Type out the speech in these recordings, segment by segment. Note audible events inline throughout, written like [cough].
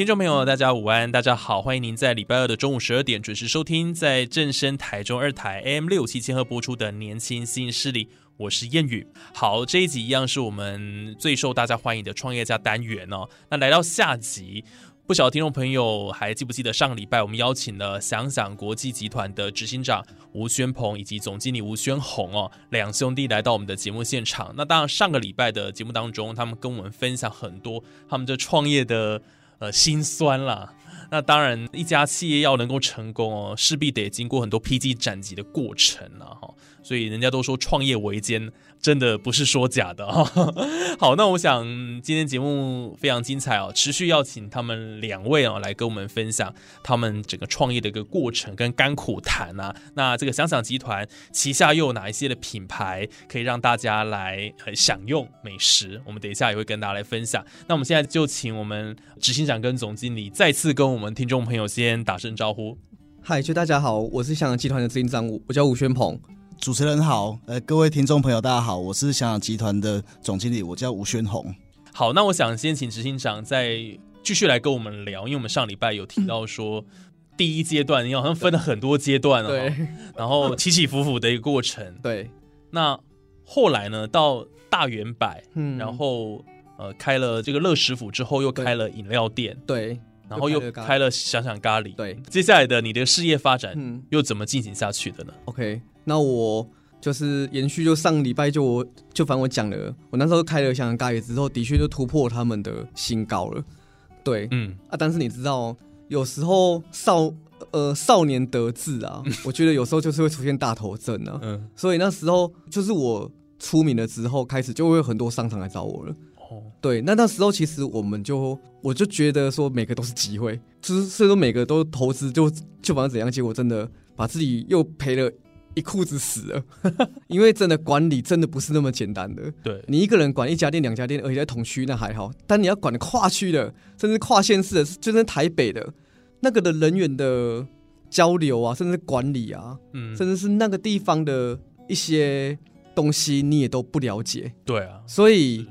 听众朋友，大家午安，大家好，欢迎您在礼拜二的中午十二点准时收听，在正声台中二台 M 六七千赫播出的《年轻新势力》，我是燕语。好，这一集一样是我们最受大家欢迎的创业家单元哦。那来到下集，不晓得听众朋友还记不记得上个礼拜我们邀请了想想国际集团的执行长吴宣鹏以及总经理吴宣宏哦，两兄弟来到我们的节目现场。那当然，上个礼拜的节目当中，他们跟我们分享很多他们这创业的。呃，心酸啦。那当然，一家企业要能够成功哦，势必得经过很多披荆斩棘的过程了哈。所以人家都说创业维艰。真的不是说假的哈。[laughs] 好，那我想今天节目非常精彩哦，持续邀请他们两位哦来跟我们分享他们整个创业的一个过程跟甘苦谈啊。那这个想想集团旗下又有哪一些的品牌可以让大家来享用美食？我们等一下也会跟大家来分享。那我们现在就请我们执行长跟总经理再次跟我们听众朋友先打声招呼。嗨，就大家好，我是想想集团的执行长，我叫吴宣鹏。主持人好，呃，各位听众朋友，大家好，我是想想集团的总经理，我叫吴宣宏。好，那我想先请执行长再继续来跟我们聊，因为我们上礼拜有提到说，第一阶段你好像分了很多阶段哦，然后起起伏伏的一个过程。对，那后来呢，到大圆百，嗯，然后呃开了这个乐食府之后，又开了饮料店，对，然后又开了想想咖喱，对，接下来的你的事业发展，嗯，又怎么进行下去的呢？OK。那我就是延续，就上礼拜就我就反正我讲了，我那时候开了香港咖喱之后，的确就突破他们的新高了。对，嗯啊，但是你知道，有时候少呃少年得志啊，[laughs] 我觉得有时候就是会出现大头症啊。嗯，所以那时候就是我出名了之后，开始就会有很多商场来找我了。哦，对，那那时候其实我们就我就觉得说每个都是机会，就是所以说每个都投资就就反正怎样，结果真的把自己又赔了。一裤子死了，[laughs] 因为真的管理真的不是那么简单的。对你一个人管一家店、两家店，而且在同区那还好，但你要管跨区的，甚至跨县市的，就是台北的，那个的人员的交流啊，甚至管理啊，嗯，甚至是那个地方的一些东西，你也都不了解。对啊，所以。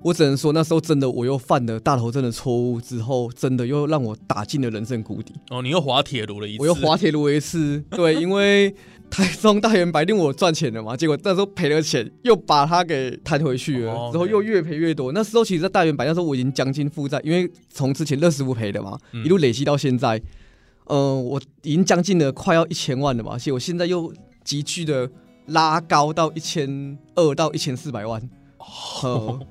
我只能说，那时候真的我又犯了大头症的错误，之后真的又让我打进了人生谷底。哦，你又滑铁卢了一次，我又滑铁卢一次。对，因为台中大圆白令我赚钱了嘛，结果那时候赔了钱，又把它给摊回去了，之后又越赔越多。那时候其实，在大圆白那时候我已经将近负债，因为从之前乐师傅赔的嘛，一路累积到现在，嗯，我已经将近了快要一千万了嘛，而且我现在又急剧的拉高到一千二到一千四百万。哦。[laughs]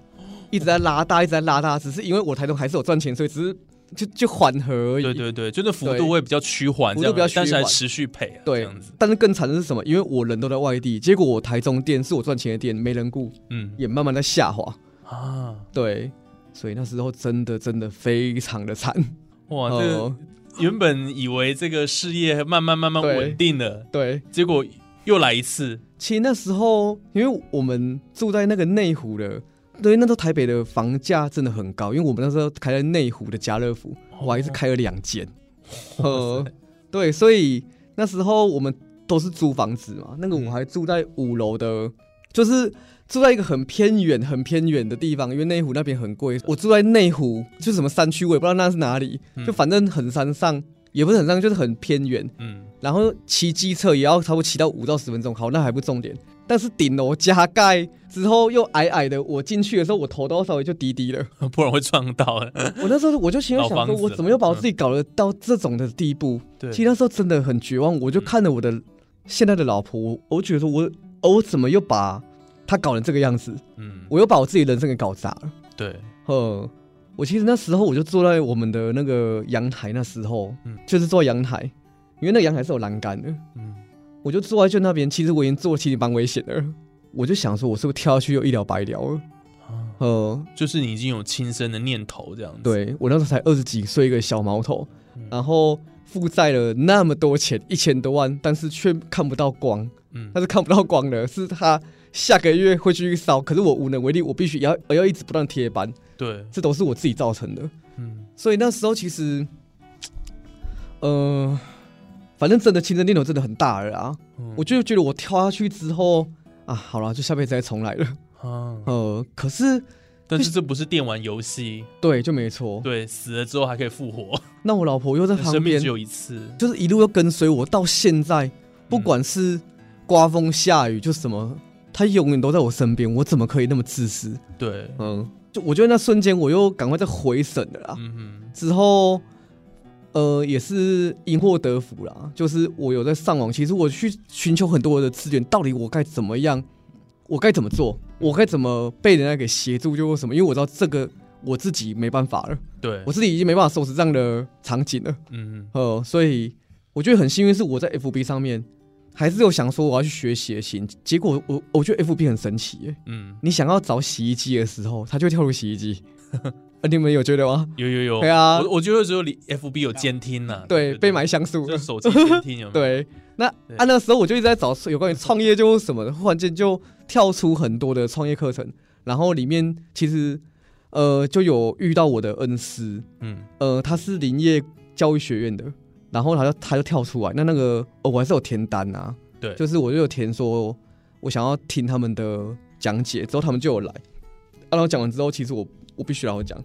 一直在拉大，一直在拉大，只是因为我台中还是有赚钱，所以只是就就缓和而已。对对对，就是幅度会比较趋缓，幅度比较但是还持续赔。对，这样子。但是更惨的是什么？因为我人都在外地，结果我台中店是我赚钱的店，没人顾，嗯，也慢慢在下滑啊。对，所以那时候真的真的非常的惨。哇，[laughs] 这原本以为这个事业慢慢慢慢稳定了，对，结果又来一次。其实那时候，因为我们住在那个内湖的。对，那时候台北的房价真的很高，因为我们那时候开在内湖的家乐福，我还是开了两间。呃，对，所以那时候我们都是租房子嘛。那个我还住在五楼的，就是住在一个很偏远、很偏远的地方，因为内湖那边很贵。我住在内湖，就什么山区，我也不知道那是哪里，就反正很山上，也不是很上，就是很偏远。嗯，然后骑机车也要差不多骑到五到十分钟。好，那还不重点。但是顶楼加盖之后又矮矮的，我进去的时候我头都稍微就低低了，[laughs] 不然会撞到。[laughs] 我那时候我就心里想说，我怎么又把我自己搞得到这种的地步？对，其实那时候真的很绝望。我就看着我的现在的老婆，我我觉得说我我怎么又把她搞成这个样子？嗯，我又把我自己人生给搞砸了。对，呃，我其实那时候我就坐在我们的那个阳台，那时候，嗯就是坐在阳台，因为那个阳台是有栏杆的，嗯。我就坐在就那边，其实我已经坐得其实蛮危险的，我就想说，我是不是跳下去又一了百了了？啊，呃，就是你已经有轻生的念头这样子。，对我那时候才二十几岁，一个小毛头。嗯，然后负债了那么多钱，一千多万，但是却看不到光，嗯。他是看不到光的，是他下个月会继续烧，可是我无能为力，我必须要我要一直不断贴班，对，这都是我自己造成的。嗯。所以那时候其实，呃，反正真的亲生念头真的很大了啊！嗯我就觉得我跳下去之后啊，好了，就下辈子再重来了。啊，呃，[laughs] 可是但是这不是电玩游戏，对，就没错。对，死了之后还可以复活，那我老婆又在旁边生命只，有一次。就是一路又跟随我到现在，不管是刮风下雨，就什么，她永远都在我身边。我怎么可以那么自私？对，嗯，就我觉得那瞬间我又赶快再回神了啦。嗯哼，之后，呃，也是因祸得福啦。就是我有在上网，其实我去寻求很多的资源，到底我该怎么样，我该怎么做，我该怎么被人家给协助，就为什么？因为我知道这个我自己没办法了，对我，自己已经没办法收拾这样的场景了。嗯呃，所以我觉得很幸运，是我在 FB 上面还是有想说我要去学习的心。结果我我觉得 FB 很神奇耶，嗯，你想要找洗衣机的时候，它就跳入洗衣机。[laughs] 呃你们有觉得吗？有有有，对啊。我我觉得只有你 FB 有监听呐，对，被埋像素就。手机监听有没有？[laughs] 对，那对。啊那时候我就一直在找有关于创业就什么的，忽然间就跳出很多的创业课程，然后里面其实呃就有遇到我的恩师，嗯。呃他是林业教育学院的，然后他就他就跳出来，那那个、哦、我还是有填单啊，对。就是我就有填说我想要听他们的讲解，之后他们就有来，啊、然后讲完之后，其实我我必须然后讲，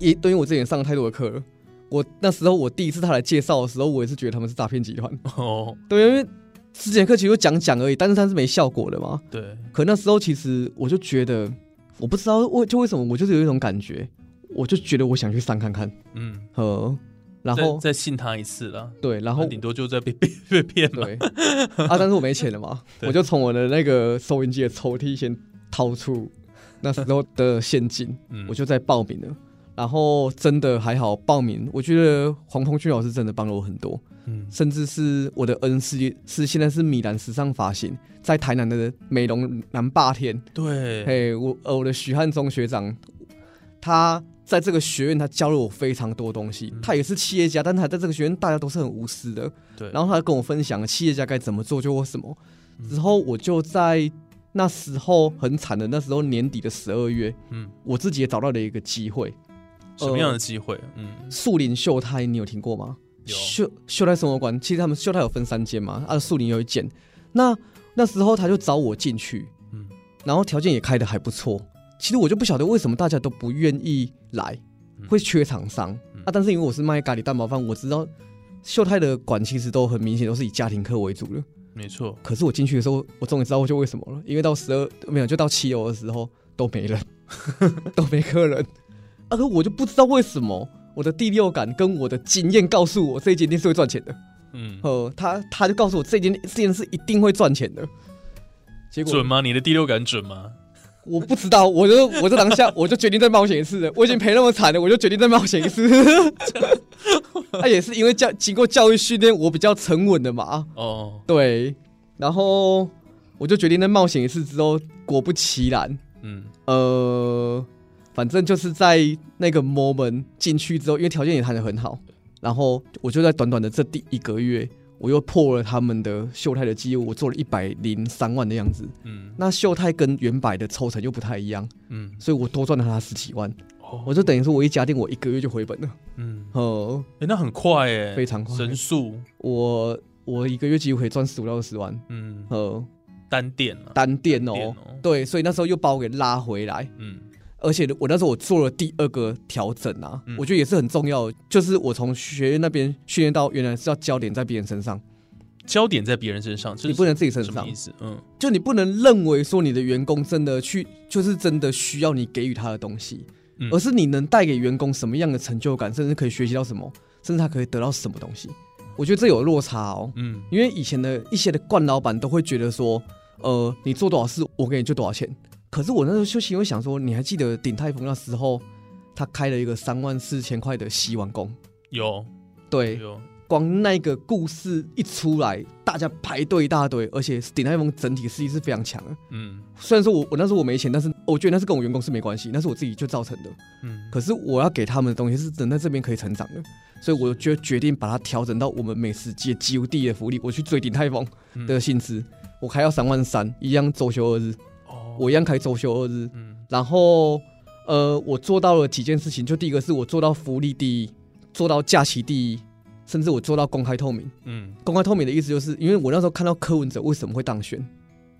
也对于我之前上了太多的课了。我那时候我第一次他来介绍的时候，我也是觉得他们是诈骗集团。哦，对，因为之前课其实就讲讲而已，但是它是没效果的嘛。对，可那时候其实我就觉得，我不知道为就为什么，我就是有一种感觉，我就觉得我想去上看看，嗯，呃，然再后再信他一次了，对，然后那顶多就在被被被骗嘛。对啊，但是我没钱了嘛，[laughs] 对我就从我的那个收音机的抽屉先掏出那时候的现金，嗯我就在报名了。然后真的还好报名，我觉得黄鹏俊老师真的帮了我很多，嗯。甚至是我的恩师是现在是米兰时尚发型，在台南的美容男霸天，对，嘿，我呃我的徐汉中学长，他在这个学院他教了我非常多东西，嗯。他也是企业家，但他在这个学院大家都是很无私的，对，然后他跟我分享企业家该怎么做，就我什么。嗯。之后我就在那时候很惨的，那时候年底的十二月，嗯，我自己也找到了一个机会。什么样的机会？嗯，树林秀泰，你有听过吗？有秀秀泰生活馆，其实他们秀泰有分三间嘛，啊，树林有一间。那那时候他就找我进去，嗯然后条件也开的还不错。其实我就不晓得为什么大家都不愿意来，嗯会缺厂商、嗯啊。但是因为我是卖咖喱蛋包饭，我知道秀泰的馆其实都很明显都是以家庭客为主的。没错，可是我进去的时候，我终于知道就为什么了，因为到十二没有，就到七楼的时候都没人，[laughs] 都没客人，啊，可我就不知道为什么，我的第六感跟我的经验告诉我这一间店是会赚钱的，嗯，呃，他他就告诉我这间这件事一定会赚钱的，结果准吗？你的第六感准吗？我不知道，我就我就当下 [laughs] 我就决定再冒险一次了，我已经赔那么惨了，我就决定再冒险一次。他、[laughs] 也是因为教经过教育训练，我比较沉稳的嘛，哦，对，然后我就决定再冒险一次之后，果不其然，嗯。呃，反正就是在那个 moment 进去之后，因为条件也谈得很好，然后我就在短短的这第一个月，我又破了他们的秀泰的记录，我做了一百零三万的样子。嗯。那秀泰跟原百的抽成又不太一样，嗯，所以我多赚了他十几万，哦。我就等于说我一家店我一个月就回本了。嗯，哦，哎，那很快哎，非常快。神速，我我一个月几乎可以赚十五到二十万。嗯，哦，单店啊，单店哦，单店哦。对，所以那时候又把我给拉回来，嗯而且我那时候我做了第二个调整啊，嗯我觉得也是很重要，就是我从学院那边训练到原来是要焦点在别人身上，焦点在别人身上，你不能自己身上？嗯就你不能认为说你的员工真的去就是真的需要你给予他的东西，嗯而是你能带给员工什么样的成就感，甚至可以学习到什么，甚至他可以得到什么东西。我觉得这有落差哦，嗯因为以前的一些的惯老板都会觉得说，呃，你做多少事，我给你就多少钱。可是我那时候就心里会想说，你还记得鼎泰丰那时候他开了一个三万四千块的洗碗工？有。对，有，光那个故事一出来，大家排队一大堆，而且鼎泰丰整体实力是非常强的。嗯。虽然说我我那时候我没钱，但是我觉得那是跟我员工是没关系，那是我自己就造成的。嗯。可是我要给他们的东西是等在这边可以成长的，所以我就决定把它调整到我们美食界几乎第一的福利，我去追鼎泰丰嗯。的薪资，我开到三万三，一样周休二日，哦我一样开周休二日，嗯。然后呃，我做到了几件事情，就第一个是我做到福利第一，做到假期第一，甚至我做到公开透明。嗯。公开透明的意思就是，因为我那时候看到柯文哲为什么会当选，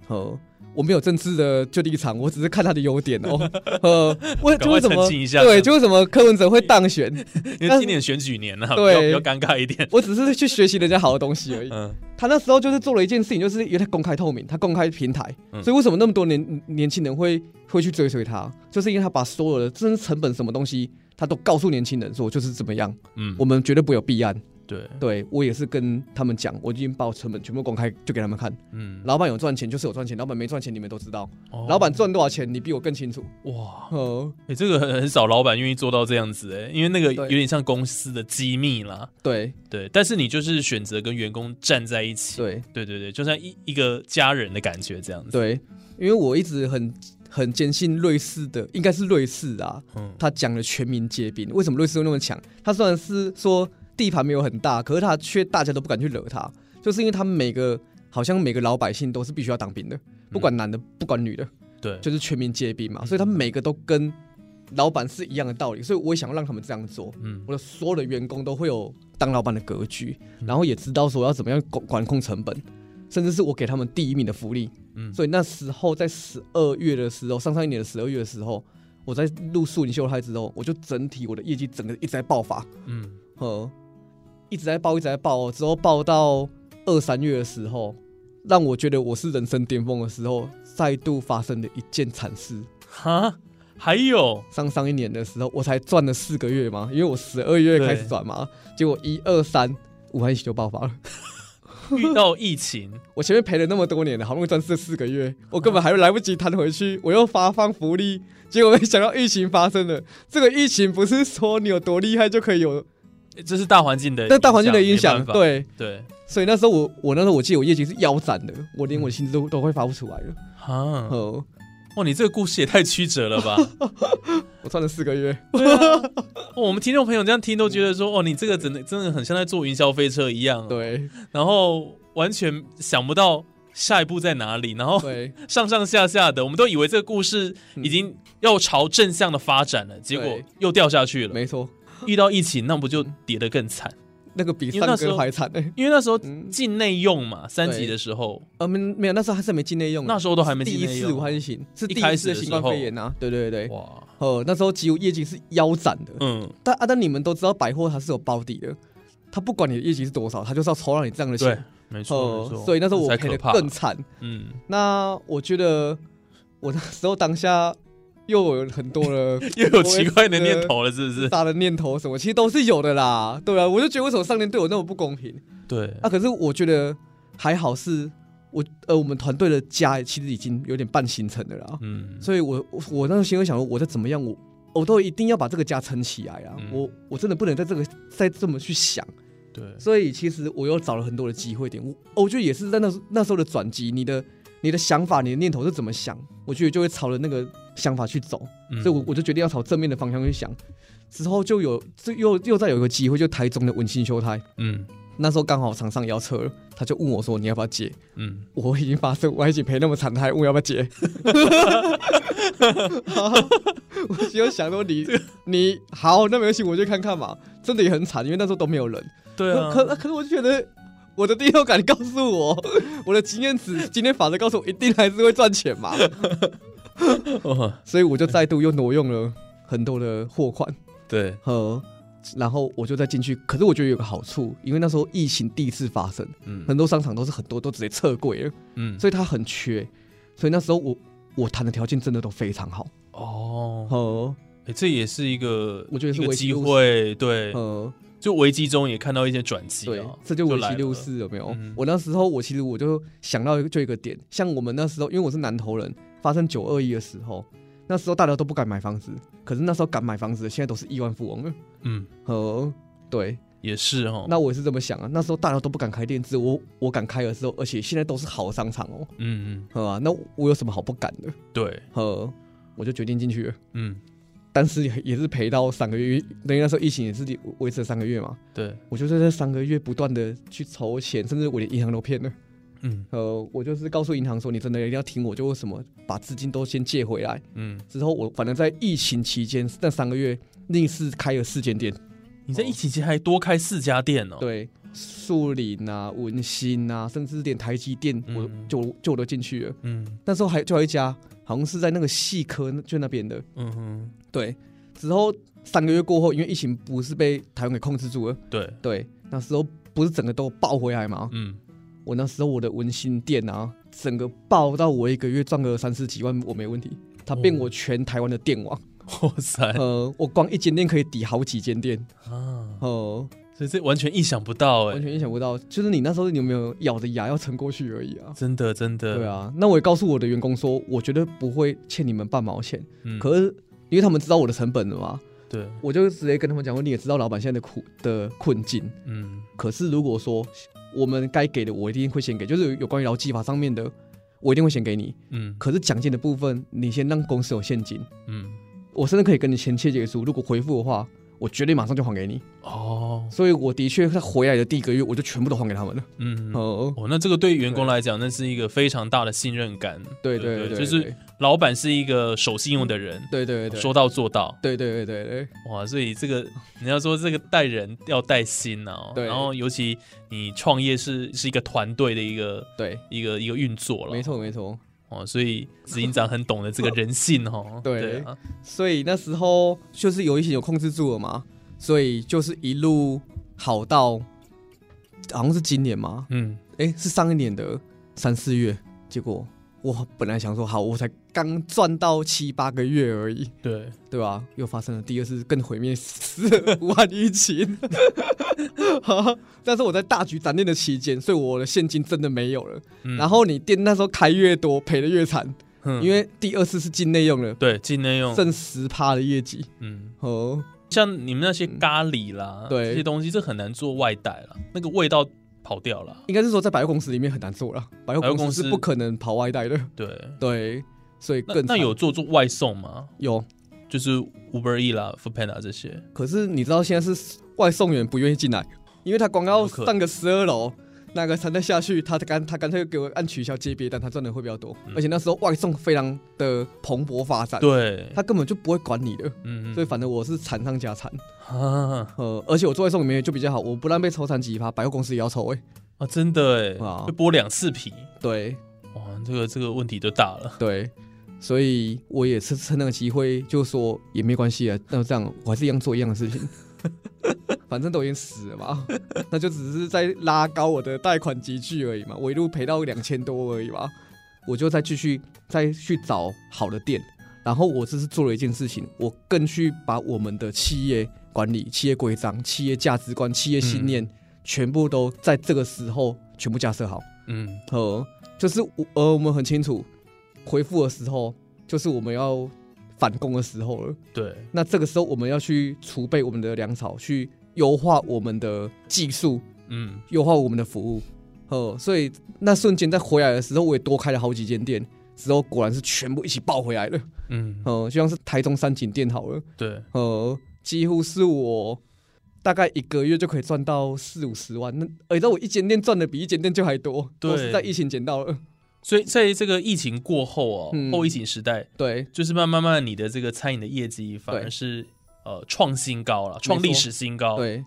呃，我没有政治的就立场，我只是看他的优点哦，[laughs] 呃，为就为什么对，就为什么柯文哲会当选，因为今年选举年呢，比 [laughs] 对比较尴尬一点。我只是去学习人家好的东西而已。嗯。他那时候就是做了一件事情，就是因为他公开透明，他公开平台，嗯。所以为什么那么多年年轻人会会去追随他，就是因为他把所有的真实成本什么东西，他都告诉年轻人说就是怎么样，嗯。我们绝对不会有弊案。对对我也是跟他们讲，我已经把我成本全部公开，就给他们看。嗯老板有赚钱就是有赚钱，老板没赚钱你们都知道。哦老板赚多少钱，你比我更清楚。哇，哦，哎，这个很很少老板愿意做到这样子哎，因为那个有点像公司的机密啦。对对，但是你就是选择跟员工站在一起。对对对对，就像一一个家人的感觉这样子。，对，因为我一直很很坚信瑞士的，应该是瑞士啊，嗯他讲的全民皆兵。为什么瑞士会那么强？他虽然是说地盘没有很大，可是他却大家都不敢去惹他，就是因为他们每个好像每个老百姓都是必须要当兵的，不管男的不管女的，对，就是全民皆兵嘛，所以他们每个都跟老板是一样的道理，所以我也想要让他们这样做。嗯。我的所有的员工都会有当老板的格局，嗯。然后也知道说要怎么样管管控成本，甚至是我给他们第一名的福利。嗯，所以那时候在十二月的时候，上上一年的十二月的时候，我在入树林秀泰之后，我就整体我的业绩整个一直在爆发，嗯。呃，一直在爆，一直在爆哦，之后爆到二三月的时候，让我觉得我是人生巅峰的时候，再度发生了一件惨事。哈，还有上上一年的时候，我才赚了四个月嘛，因为我十二月开始转嘛，结果一二三武汉疫情就爆发了。遇到疫情，[laughs] 我前面赔了那么多年了，好不容易赚这四个月，我根本还来不及弹回去，我又发放福利，结果没想到疫情发生了。这个疫情不是说你有多厉害就可以有，这是大环境的，但大环境的影响，对，对，所以那时候我我那时候我记得我业绩是腰斩的，我连我的薪资都都会发不出来了。哈，哦，哇，你这个故事也太曲折了吧？[laughs] 我赚了四个月，[laughs] 哦我们听众朋友这样听都觉得说，哦，你这个真的真的很像在坐云霄飞车一样，，对。然后完全想不到下一步在哪里，然后对。[laughs] 上上下下的，我们都以为这个故事已经要朝正向的发展了，结果又掉下去了。没错，遇到疫情，那不就跌得更惨？那个比上因为那时候还惨哎、因为那时候嗯。境内用嘛，三级的时候，呃，没没有，那时候还是没境内用，那时候都还没第一次武汉疫情，是第一次的新冠肺炎啊，对对对，哇，呃，那时候几乎业绩是腰斩的，嗯，但啊，但你们都知道百货它是有保底的，它不管你的业绩是多少，它就是要抽到你这样的钱。，没错，所以那时候我赔的更惨。嗯，那我觉得我那时候当下又有很多了 [laughs] 又有奇怪的念头了，是不是？大的念头什么，其实都是有的啦。对啊，我就觉得为什么上天对我那么不公平对，啊？可是我觉得还好是。我呃，我们团队的家其实已经有点半形成的啦，嗯，所以我我我那时候心里想说，我再怎么样，我我都一定要把这个家撑起来啊！嗯我我真的不能在这个再这么去想，对，所以其实我又找了很多的机会点，我我觉得也是在那那时候的转机，你的你的想法、你的念头是怎么想，我觉得就会朝着那个想法去走，嗯所以我我就决定要朝正面的方向去想。之后就有这又又再有一个机会，就台中的文心修胎，嗯那时候刚好厂商也要撤了，他就问我说你要不要接？嗯，我已经发生，我已经赔那么惨，他还问我要不要接？[laughs] 我只有想说你你好，那没关系，我就看看嘛。真的也很惨，因为那时候都没有人。对啊，可可可是我就觉得我的第六感告诉我，[laughs] 我的经验值、经验法则告诉我，一定还是会赚钱嘛。哦 [laughs] 所以我就再度又挪用了很多的货款。对，和。然后我就再进去，可是我觉得有个好处，因为那时候疫情第一次发生，嗯。很多商场都是很多都直接撤柜了，嗯，所以它很缺，所以那时候我我谈的条件真的都非常好。哦，呃哎，这也是一个我觉得是机会，对，呃，就危机中也看到一些转机对啊，，这就危来了机六四有没有？嗯我那时候我其实我就想到一个就一个点，像我们那时候，因为我是南投人，发生九二一的时候，那时候大家都不敢买房子，可是那时候敢买房子的，现在都是亿万富翁了。嗯，呃，对，也是哦。那我也是这么想啊。那时候大家都不敢开店，只有我我敢开的时候，而且现在都是好商场哦，嗯嗯，好吧？那我有什么好不敢的？对，呃，我就决定进去了。嗯但是也也是赔到三个月，等于那时候疫情也是维持了三个月嘛。对，我就在这三个月不断的去筹钱，甚至我连银行都骗了。嗯呃，我就是告诉银行说，你真的一定要听我，就为什么把资金都先借回来。嗯，之后我反正在疫情期间那三个月，另是开了四间店，你在疫情期还多开四家店哦。，对，树林啊、文心啊，甚至连台积电，我嗯就就我都进去了。嗯那时候还就有一家，好像是在那个细科就那边的，嗯哼，对。之后三个月过后，因为疫情不是被台湾给控制住了，对，对，那时候不是整个都爆回来吗？嗯，我那时候我的文心店啊，整个爆到我一个月赚个三四几万，我没问题。它变我全台湾的店网，哇塞呃，我光一间店可以抵好几间店，啊，呃，所以这完全意想不到哎，完全意想不到。就是你那时候你有没有咬着牙要撑过去而已啊？真的真的，对，啊，那我也告诉我的员工说，我绝对不会欠你们半毛钱。嗯，可是因为他们知道我的成本了嘛，对，我就直接跟他们讲过，你也知道老板现在的苦的困境。嗯。可是如果说我们该给的，我一定会先给，就是有关于劳基法上面的，我一定会先给你。嗯。可是奖金的部分，你先让公司有现金，嗯，我甚至可以跟你签切结书，如果回复的话，我绝对马上就还给你。哦，所以我的确在回来的第一个月，我就全部都还给他们了。嗯。哦，哦，那这个对员工来讲，那是一个非常大的信任感。对对对對，就是老板是一个守信用的人，对对对，说到做到。对对对对对，哇，所以这个你要说这个带人要带心啊、哦，对然后尤其你创业是是一个团队的一个对，一个一个运作了，没错没错。哦，所以执行长很懂得这个人性哦，[laughs] 对。啊，所以那时候就是有一些有控制住了嘛，所以就是一路好到好像是今年嘛，嗯。哎，是上一年的三四月，结果我本来想说好，我才刚赚到七八个月而已，对，对吧？又发生了第二次更毁灭式的武汉疫情。[laughs] 但是我在大局展店的期间，所以我的现金真的没有了。嗯然后你店那时候开越多，赔的越惨，嗯因为第二次是境内用了，对境内用，剩十趴的业绩。嗯，哦，像你们那些咖喱啦，对这些东西，这很难做外带了，那个味道跑掉了，应该是说在百货公司里面很难做了，百货公司是不可能跑外带的。对。对，所以更惨那有做做外送吗？有，就是 Uber E 啦、f o o Panda 这些，可是你知道现在是外送员不愿意进来，因为他光要有可能。上个十二楼，那个才再下去，他干他干脆给我按取消接别单，他赚的会比较多。嗯。而且那时候外送非常的蓬勃发展，对，他根本就不会管你的，嗯所以反正我是惨上加惨。啊呃，而且我做外送里面就比较好，我不但被抽残几趴，百货公司也要抽哎、啊，真的哎，啊。被剥两次皮，对。哇，这个这个问题就大了。对，所以我也是趁那个机会就说也没关系啊，那这样我还是一样做一样的事情。[laughs] 反正都已经死了嘛，那就只是在拉高我的贷款集聚而已嘛，我一路赔到两千多而已嘛，我就再继续再去找好的店，然后我这是做了一件事情，我更去把我们的企业管理、企业规章、企业价值观、企业信念，全部都在这个时候全部架设好。嗯呃，就是我呃，我们很清楚，回复的时候就是我们要反攻的时候了。对，那这个时候我们要去储备我们的粮草，去优化我们的技术，嗯优化我们的服务。呃，所以那瞬间在回来的时候，我也多开了好几间店，之后果然是全部一起爆回来了。嗯，呃，就像是台中三井店好了，对，呃，几乎是我大概一个月就可以赚到四五十万。那而且我一间店赚的比一间店就还多，都是在疫情捡到了。所以在这个疫情过后哦，嗯。后疫情时代，对。就是慢慢慢你的这个餐饮的业绩反而是呃创新高了，创历史新高。，对，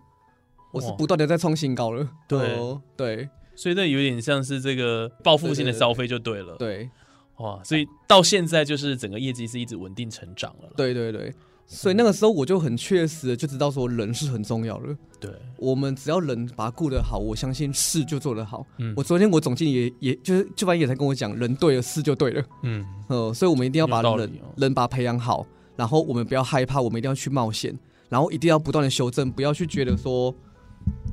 我是不断的在创新高了。对。哦对。所以那有点像是这个报复性的消费就对了。对。哇，所以到现在就是整个业绩是一直稳定成长了啦。对对对，所以那个时候我就很确实的就知道说人是很重要的。对，我们只要人把它顾得好，我相信事就做得好。嗯我昨天我总经理也也就是就反正也才跟我讲，人对了，事就对了。嗯呃，所以我们一定要把人、人把它培养好，然后我们不要害怕，我们一定要去冒险，然后一定要不断的修正，不要去觉得说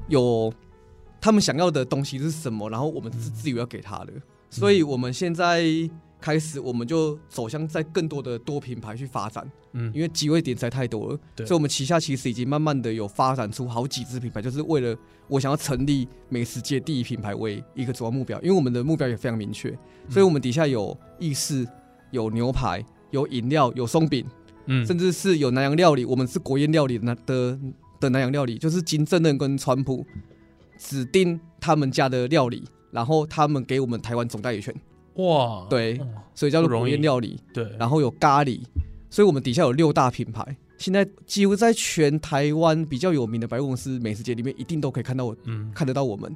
有他们想要的东西是什么，然后我们是自己要给他的。所以我们现在开始，我们就走向在更多的多品牌去发展，嗯，因为机会点实在太多了。对。所以我们旗下其实已经慢慢的有发展出好几支品牌，就是为了我想要成立美食界第一品牌为一个主要目标，因为我们的目标也非常明确，所以我们底下有意式、有牛排、有饮料、有松饼，嗯。甚至是有南洋料理，我们是国宴料理的的的南洋料理，就是金正恩跟川普指定他们家的料理，然后他们给我们台湾总代理权，哇，对所以叫做国不容易宴料理。对，然后有咖喱，所以我们底下有六大品牌。现在几乎在全台湾比较有名的百货公司美食街里面，一定都可以看到我嗯，看得到我们。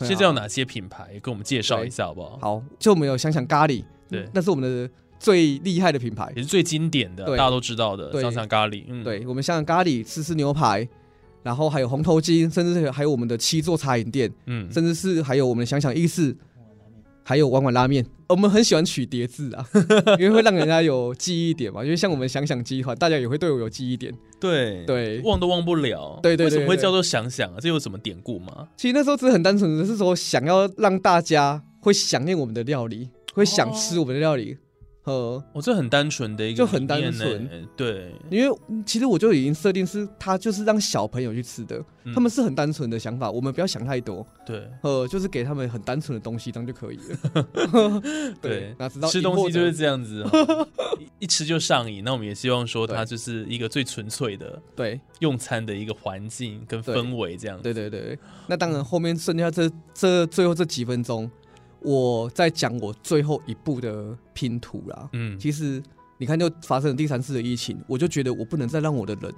现在有哪些品牌跟我们介绍一下好不好？好，就我们有想想咖喱，对那是我们的最厉害的品牌也。是最经典的，对大家都知道的对香咖喱，嗯，对，我们想想咖喱、吃吃牛排，然后还有红头巾，甚至是还有我们的七座茶饮店，嗯，甚至是还有我们的想想意式，还有碗碗拉面。我们很喜欢取叠字啊，[laughs] 因为会让人家有记忆点嘛。因为像我们想想集团，大家也会对我有记忆点。对对忘都忘不了，对对对为什么会叫做想想啊？这有什么典故吗？其实那时候只是很单纯的是说，想要让大家会想念我们的料理，会想吃我们的料理。呃，我这很单纯的一个就很单纯，对，因为其实我就已经设定是，它就是让小朋友去吃的，嗯他们是很单纯的想法，我们不要想太多。对呃，就是给他们很单纯的东西，这样就可以了。[laughs] 对，那知道吃东西就是这样子哦，[laughs] 一一吃就上瘾。那我们也希望说，对它就是一个最纯粹的对用餐的一个环境跟氛围，这样子。对对对。那当然，后面剩下这这最后这几分钟，我在讲我最后一步的拼图啦。嗯，其实你看，就发生了第三次的疫情，我就觉得我不能再让我的人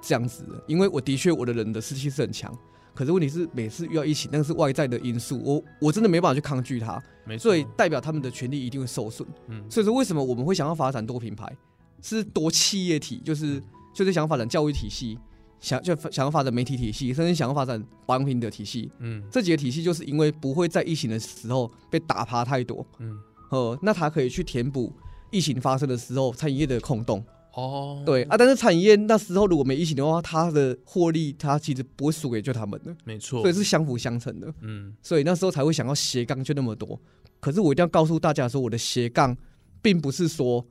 这样子了，因为我的确我的人的士气是很强，可是问题是每次遇到疫情，那个是外在的因素，我我真的没办法去抗拒它，所以，代表他们的权利一定会受损。嗯，所以说，为什么我们会想要发展多品牌，是多企业体，就是就是想要发展教育体系，想就想要发展媒体体系，甚至想要发展保养品的体系。嗯这几个体系，就是因为不会在疫情的时候被打趴太多，嗯，呃，那它可以去填补疫情发生的时候餐饮业的空洞。哦，对啊，但是餐饮业那时候如果没疫情的话，它的获利它其实不会输给就他们的，没错，所以是相辅相成的。嗯所以那时候才会想要斜杠就那么多。可是我一定要告诉大家说，我的斜杠并不是说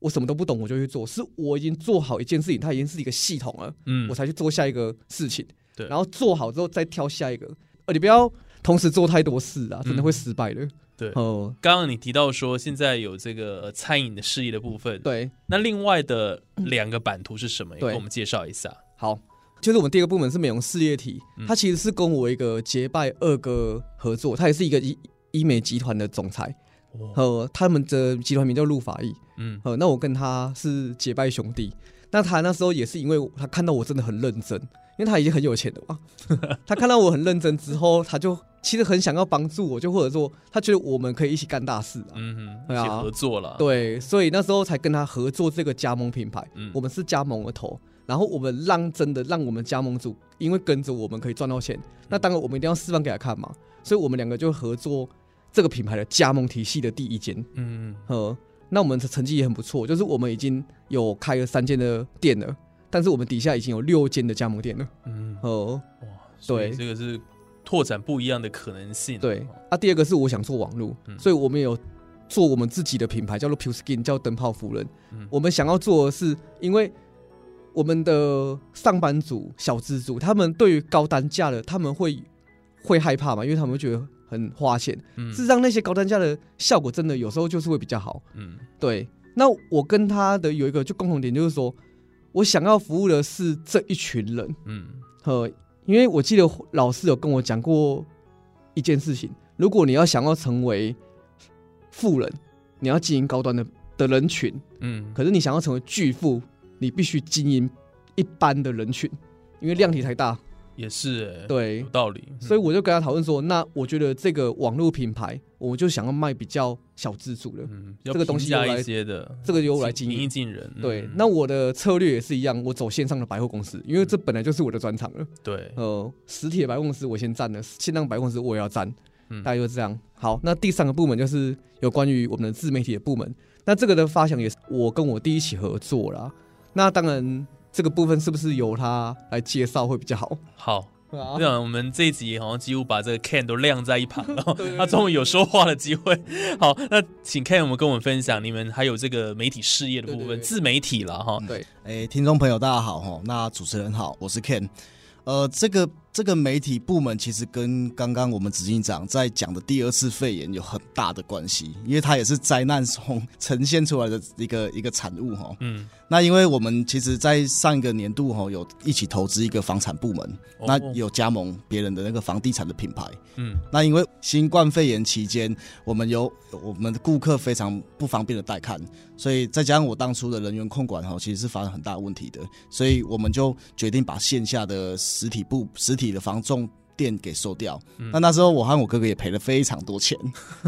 我什么都不懂我就去做，是我已经做好一件事情，它已经是一个系统了，嗯我才去做下一个事情。对然后做好之后再挑下一个。呃，你不要同时做太多事啊，真的会失败的。嗯对。哦、刚刚你提到说，现在有这个呃餐饮的事业的部分，对，那另外的两个版图是什么？也对跟我们介绍一下。好。就是我们第一个部门是美容事业体，嗯它其实是跟我一个结拜二哥合作，他也是一个医医美集团的总裁，哇呃，他们的集团名叫陆法义，嗯呃，那我跟他是结拜兄弟。那他那时候也是因为他看到我真的很认真，因为他已经很有钱了嘛。[laughs] 他看到我很认真之后，他就其实很想要帮助我，就或者说他觉得我们可以一起干大事啊。嗯哼，对啊一起合作了。，对，所以那时候才跟他合作这个加盟品牌。嗯我们是加盟的头，然后我们让真的让我们加盟主，因为跟着我们可以赚到钱，那当然我们一定要示范给他看嘛。所以我们两个就合作这个品牌的加盟体系的第一间。嗯呃，那我们的成绩也很不错，就是我们已经有开了三间的店了，但是我们底下已经有六间的加盟店了。嗯，呃，哇，对这个是拓展不一样的可能性。对，啊，第二个是我想做网络，嗯所以我们有做我们自己的品牌，叫做 Pure Skin，叫灯泡夫人。嗯我们想要做的是，因为我们的上班族、小资族，他们对于高单价的，他们会会害怕嘛，因为他们会觉得很花钱。嗯事实上，那些高单价的效果真的有时候就是会比较好。嗯对，那我跟他的有一个就共同点，就是说我想要服务的是这一群人。嗯呃，因为我记得老师有跟我讲过一件事情，如果你要想要成为富人，你要经营高端的的人群，嗯，可是你想要成为巨富，你必须经营一般的人群，因为量体太大。也是哎，对有，道理。所以我就跟他讨论说，那我觉得这个网络品牌，我就想要卖比较小资主的。嗯，要这个东西来一些的，这个由我来经营平易近人。对嗯，那我的策略也是一样，我走线上的百货公司，因为这本来就是我的专长了。对，呃，实体的百货公司我先占了，线上百货公司我也要占，嗯大概就是这样。好，那第三个部门就是有关于我们的自媒体的部门，那这个的发想也是我跟我弟一起合作啦。那当然，这个部分是不是由他来介绍会比较好？好，[laughs] 啊我想我们这一集好像几乎把这个 Ken 都晾在一旁了 [laughs] 他终于有说话的机会。[laughs] 好，那请 Ken 我们跟我们分享你们还有这个媒体事业的部分，对对对自媒体了哈。对，哎，听众朋友大家好哈，那主持人好，我是 Ken。呃，这个这个媒体部门其实跟刚刚我们执行长在讲的第二次肺炎有很大的关系，因为它也是灾难中呈现出来的一个 [laughs] 一个产物哈。嗯，那因为我们其实，在上一个年度哈有一起投资一个房产部门，哦那有加盟别人的那个房地产的品牌。嗯那因为新冠肺炎期间，我们有我们的顾客非常不方便的带看，所以再加上我当初的人员控管哈，其实是发生很大问题的，所以我们就决定把线下的实体部实体的房仲店给收掉。那那时候我和我哥哥也赔了非常多钱，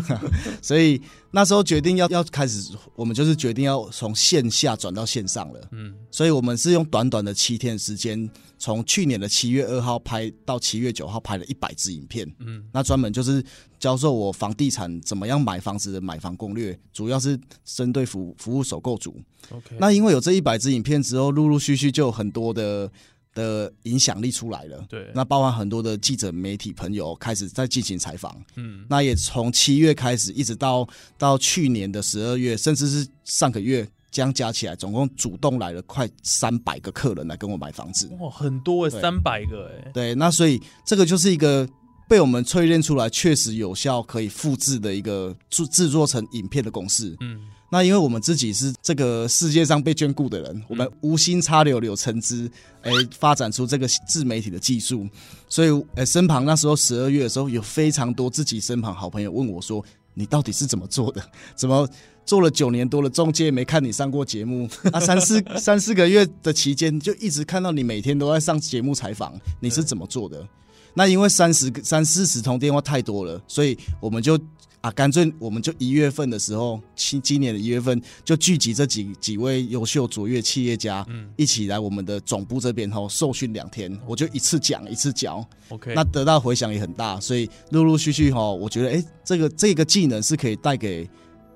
[laughs] 所以那时候决定要要开始，我们就是决定要从线下转到线上了。嗯所以我们是用短短的七天的时间，从去年的七月二号拍到七月九号，拍了一百支影片。嗯那专门就是教授我房地产怎么样买房子的买房攻略，主要是针对服服务首购族。，OK，那因为有这一百支影片之后，陆陆续续就有很多的的影响力出来了。对，那包含很多的记者、媒体朋友开始在进行采访。嗯那也从七月开始，一直到到去年的十二月，甚至是上个月，这样加起来，总共主动来了快三百个客人来跟我买房子。哇，很多哎，对三百个哎，对，那所以这个就是一个被我们淬炼出来，确实有效可以复制的一个制制作成影片的公式。嗯那因为我们自己是这个世界上被眷顾的人，我们无心插柳柳成枝，哎，发展出这个自媒体的技术，所以呃，身旁那时候十二月的时候，有非常多自己身旁好朋友问我说：“你到底是怎么做的？怎么做了九年多了中介，没看你上过节目啊？三四 [laughs] 三四个月的期间，就一直看到你每天都在上节目采访，你是怎么做的？”那因为三十个三四十通电话太多了，所以我们就啊，干脆我们就一月份的时候，今今年的一月份就聚集这几几位优秀卓越企业家，嗯一起来我们的总部这边吼受训两天，我就一次讲一次教，，OK，那得到回响也很大，所以陆陆续续哈，我觉得哎、诶这个这个技能是可以带给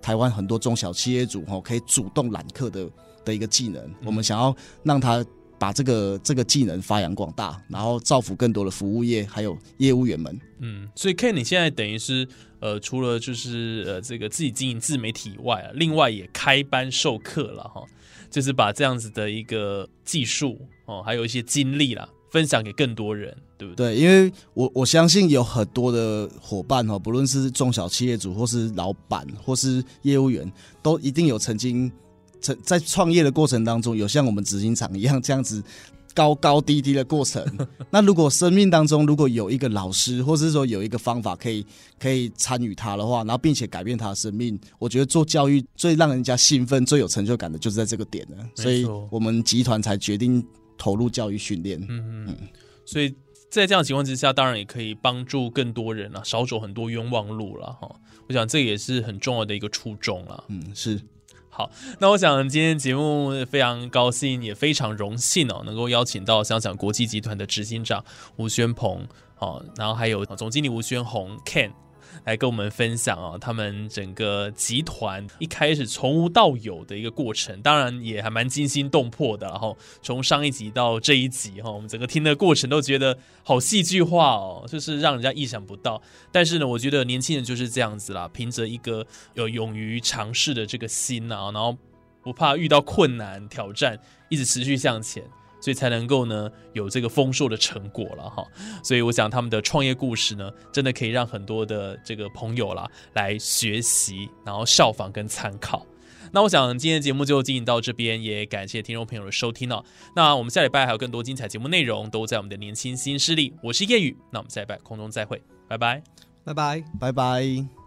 台湾很多中小企业主哈，可以主动揽客的的一个技能。我们想要让他把这个这个技能发扬光大，然后造福更多的服务业还有业务员们。嗯，所以 Ken 你现在等于是呃，除了就是呃这个自己经营自媒体以外啊，另外也开班授课了哈，就是把这样子的一个技术哦，还有一些经历啦，分享给更多人，对不对？对，因为我我相信有很多的伙伴哈，不论是中小企业主，或是老板，或是业务员，都一定有曾经曾在创业的过程当中，有像我们执行长一样这样子高高低低的过程。[laughs] 那如果生命当中如果有一个老师，或者是说有一个方法可以可以参与他的话，然后并且改变他的生命，我觉得做教育最让人家兴奋、最有成就感的就是在这个点了。所以我们集团才决定投入教育训练。嗯嗯，所以在这样的情况之下，当然也可以帮助更多人啊，少走很多冤枉路了哈。我想这也是很重要的一个初衷啦。嗯，是。好，那我想今天节目非常高兴，也非常荣幸哦，能够邀请到香港国际集团的执行长吴宣鹏，哦，然后还有总经理吴宣宏 Ken 来跟我们分享啊、他们整个集团一开始从无到有的一个过程，当然也还蛮惊心动魄的。然后从上一集到这一集哈、我们整个听的过程都觉得好戏剧化哦，就是让人家意想不到。但是呢，我觉得年轻人就是这样子啦，凭着一个有勇于尝试的这个心啊，然后不怕遇到困难挑战，一直持续向前。所以才能够呢有这个丰硕的成果了哈，所以我想他们的创业故事呢，真的可以让很多的这个朋友啦来学习，然后效仿跟参考。那我想今天的节目就进行到这边，也感谢听众朋友的收听哦。那我们下礼拜还有更多精彩节目内容，都在我们的年轻新势力。我是叶宇，那我们下礼拜空中再会，拜拜。拜拜。拜拜。